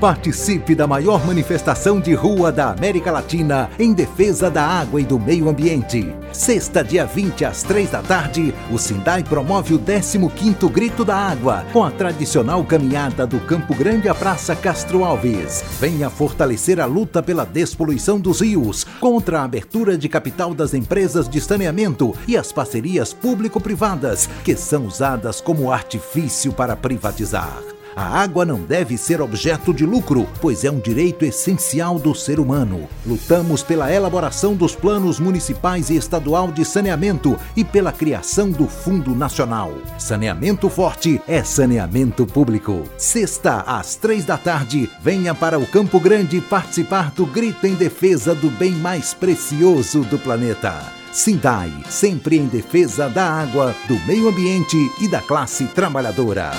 Participe da maior manifestação de rua da América Latina em defesa da água e do meio ambiente. Sexta, dia 20, às três da tarde, o Sindai promove o 15º Grito da Água, com a tradicional caminhada do Campo Grande à Praça Castro Alves. Venha fortalecer a luta pela despoluição dos rios, contra a abertura de capital das empresas de saneamento e as parcerias público-privadas, que são usadas como artifício para privatizar. A água não deve ser objeto de lucro, pois é um direito essencial do ser humano. Lutamos pela elaboração dos planos municipais e estadual de saneamento e pela criação do Fundo Nacional. Saneamento forte é saneamento público. Sexta, às três da tarde, venha para o Campo Grande participar do grito em defesa do bem mais precioso do planeta. Sindai, sempre em defesa da água, do meio ambiente e da classe trabalhadora.